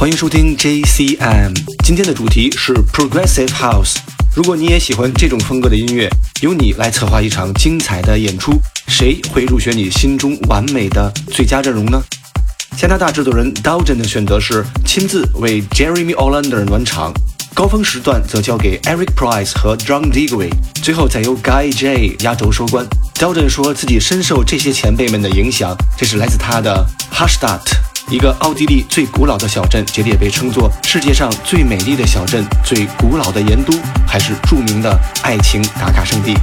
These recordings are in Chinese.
欢迎收听 JCM，今天的主题是 Progressive House。如果你也喜欢这种风格的音乐，由你来策划一场精彩的演出，谁会入选你心中完美的最佳阵容呢？加拿大制作人 Dowden 的选择是亲自为 Jeremy Olander 暖场，高峰时段则交给 Eric Price 和 John Digweed，最后再由 Guy J 压轴收官。Dowden 说自己深受这些前辈们的影响，这是来自他的 Hallstatt。一个奥地利最古老的小镇，这里也被称作世界上最美丽的小镇、最古老的盐都，还是著名的爱情打卡圣地。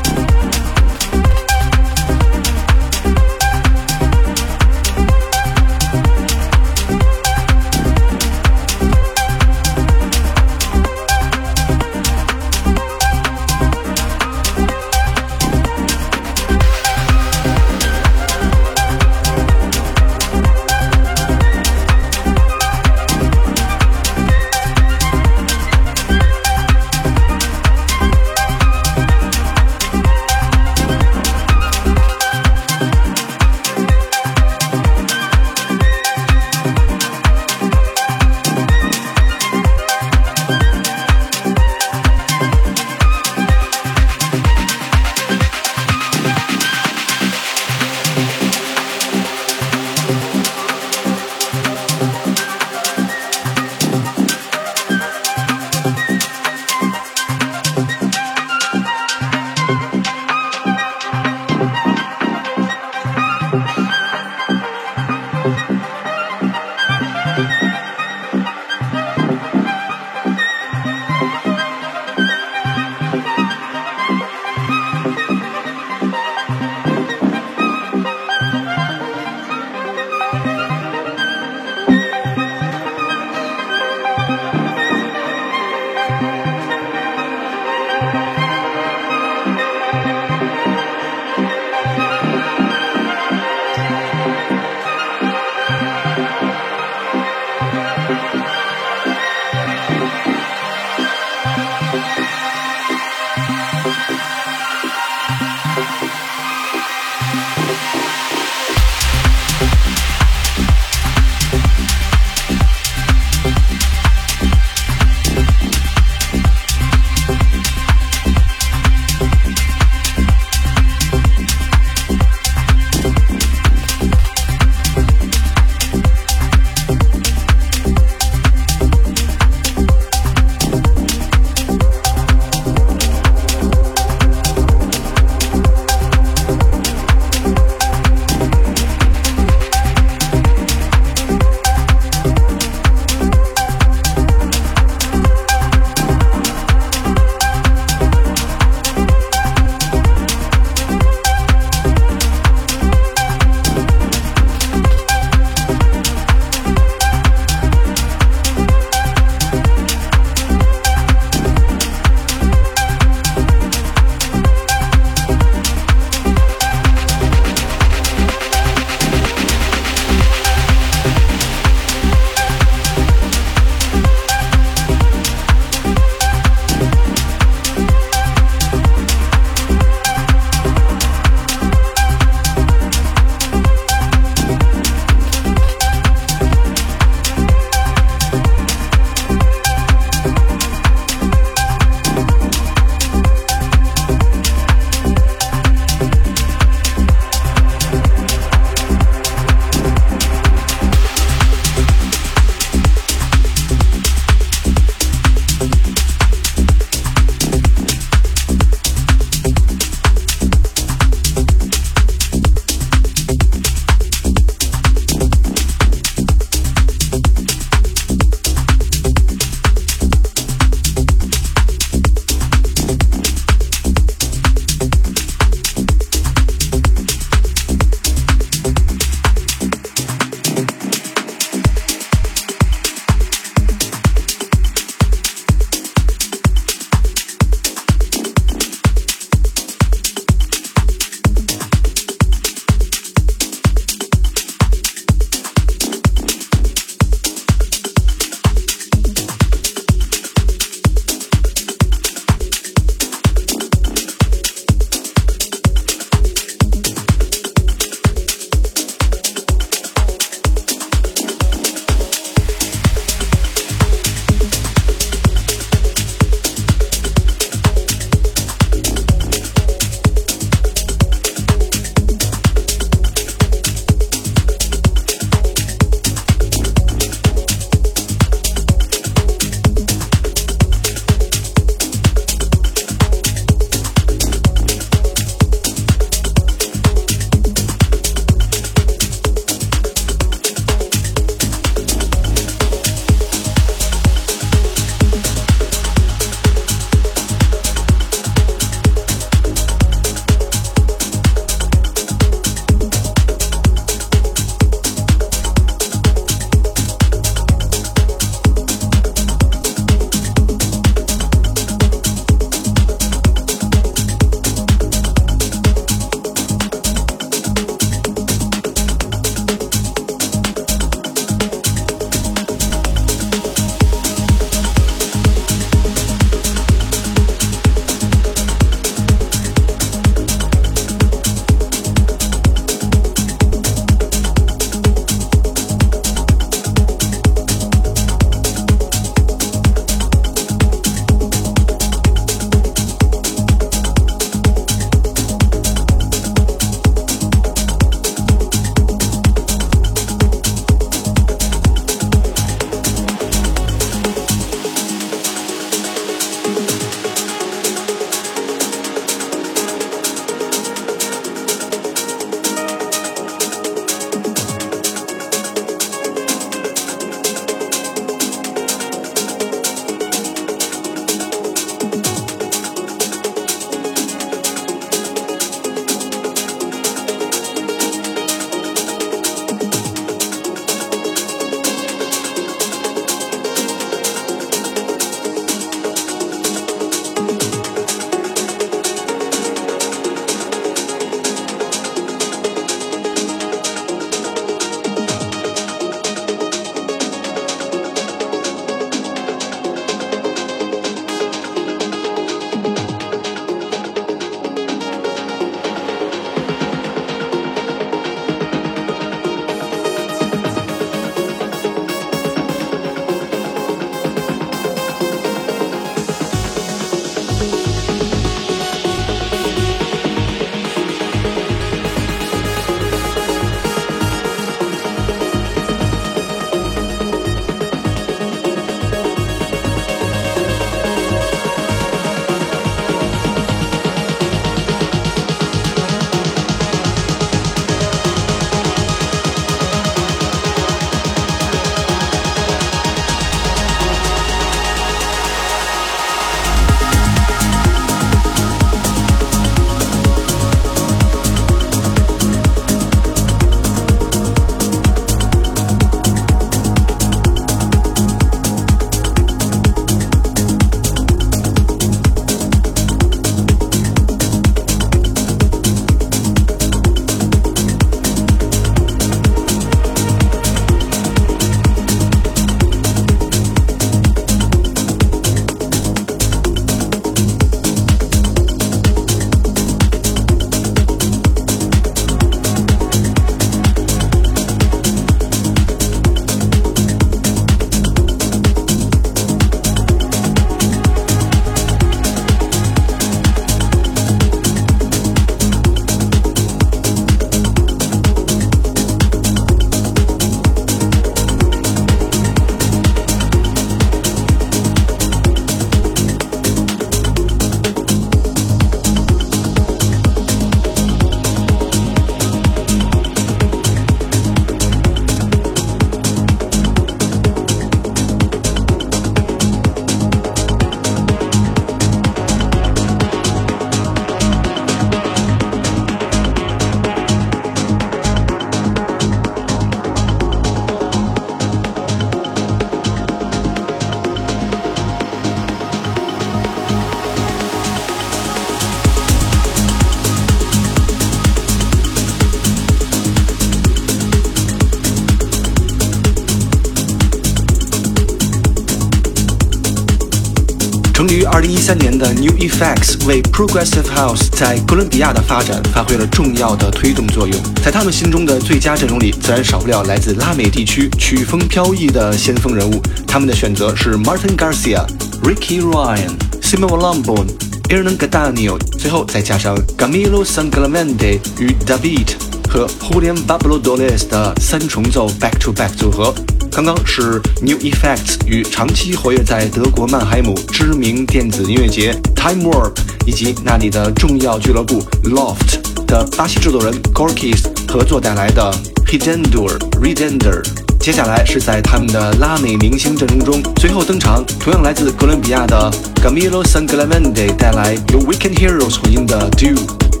三年的 New Effects 为 Progressive House 在哥伦比亚的发展发挥了重要的推动作用。在他们心中的最佳阵容里，自然少不了来自拉美地区曲风飘逸的先锋人物。他们的选择是 Martin Garcia、Ricky Ryan、Simon Lambon、Hernan Cattaneo，最后再加上 Camilo Sanglavende 与 David 和 Julian Pablo Dolores 的三重奏 Back to Back 组合。刚刚是 New Effects 与长期活跃在德国曼海姆知名电子音乐节 Time Warp 以及那里的重要俱乐部 Loft 的巴西制作人 Gorkis 合作带来的 Hidendur Redender。接下来是在他们的拉美明星阵容中最后登场，同样来自哥伦比亚的 Camilo Sanglavende 带来由 Weekend Heroes 混音的 Do。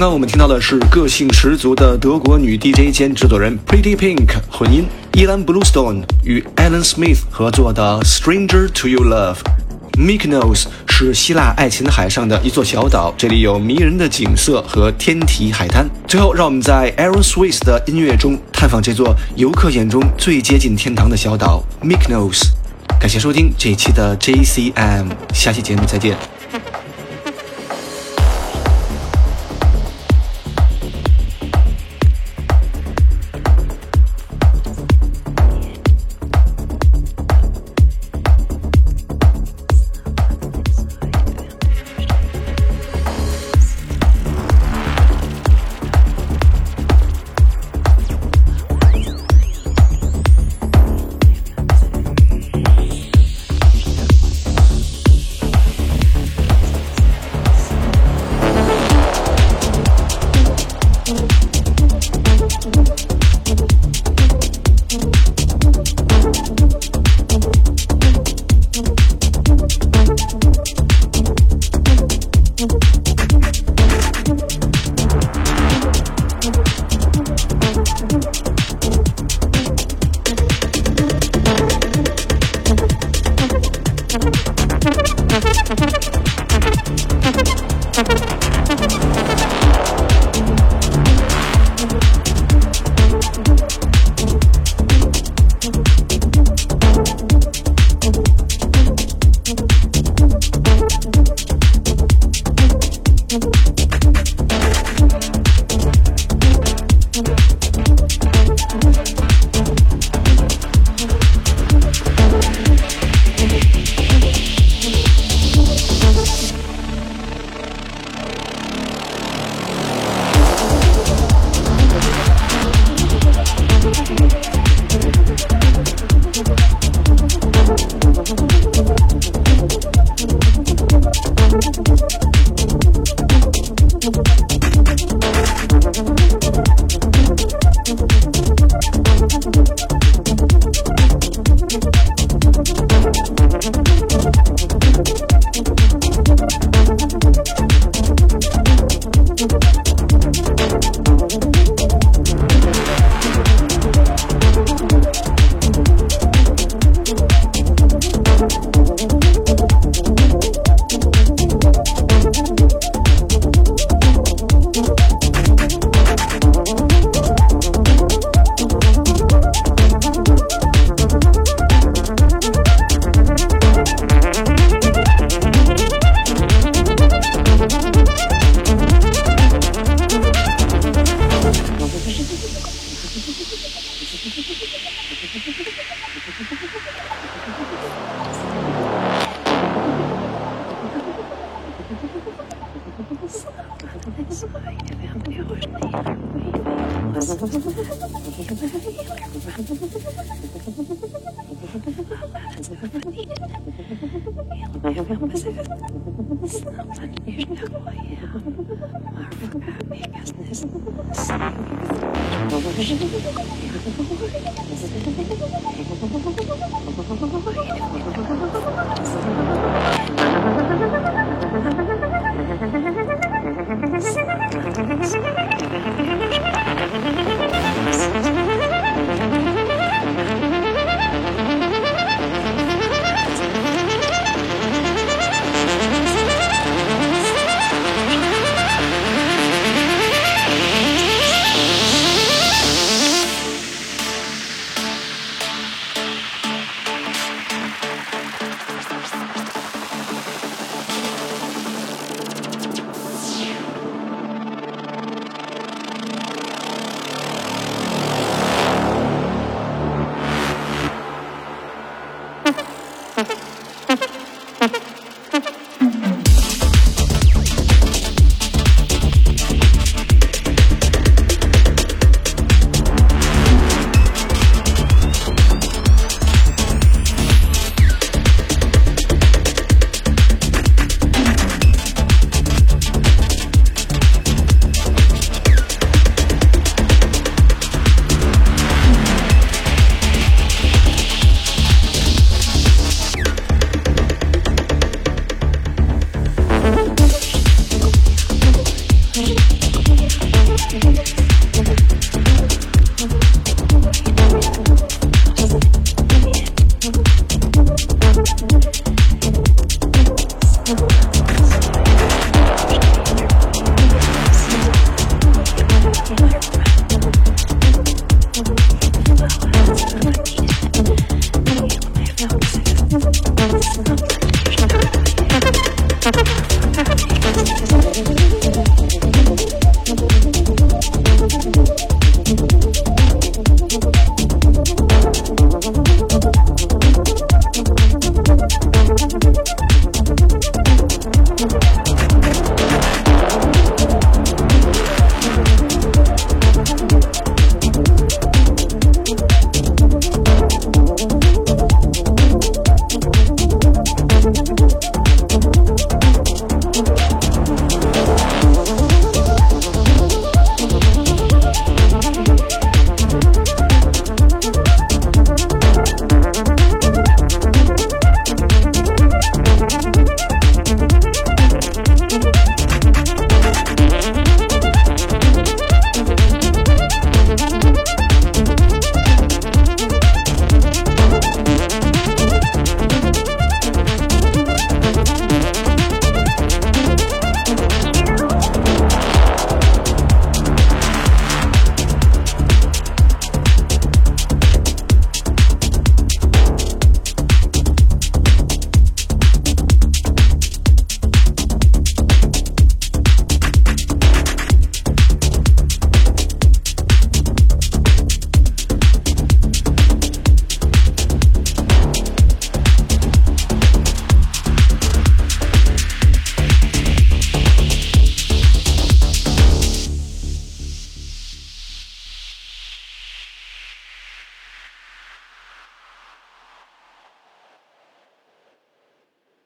刚刚我们听到的是个性十足的德国女 DJ 兼制作人 Pretty Pink 混音伊兰 Bluestone 与 Alan Smith 合作的 Stranger to Your Love。Mykonos 是希腊爱琴海上的一座小岛，这里有迷人的景色和天体海滩。最后，让我们在 Aaron Swiss 的音乐中探访这座游客眼中最接近天堂的小岛 Mykonos。感谢收听这一期的 JCM，下期节目再见。フフフフフ。Ik It's not.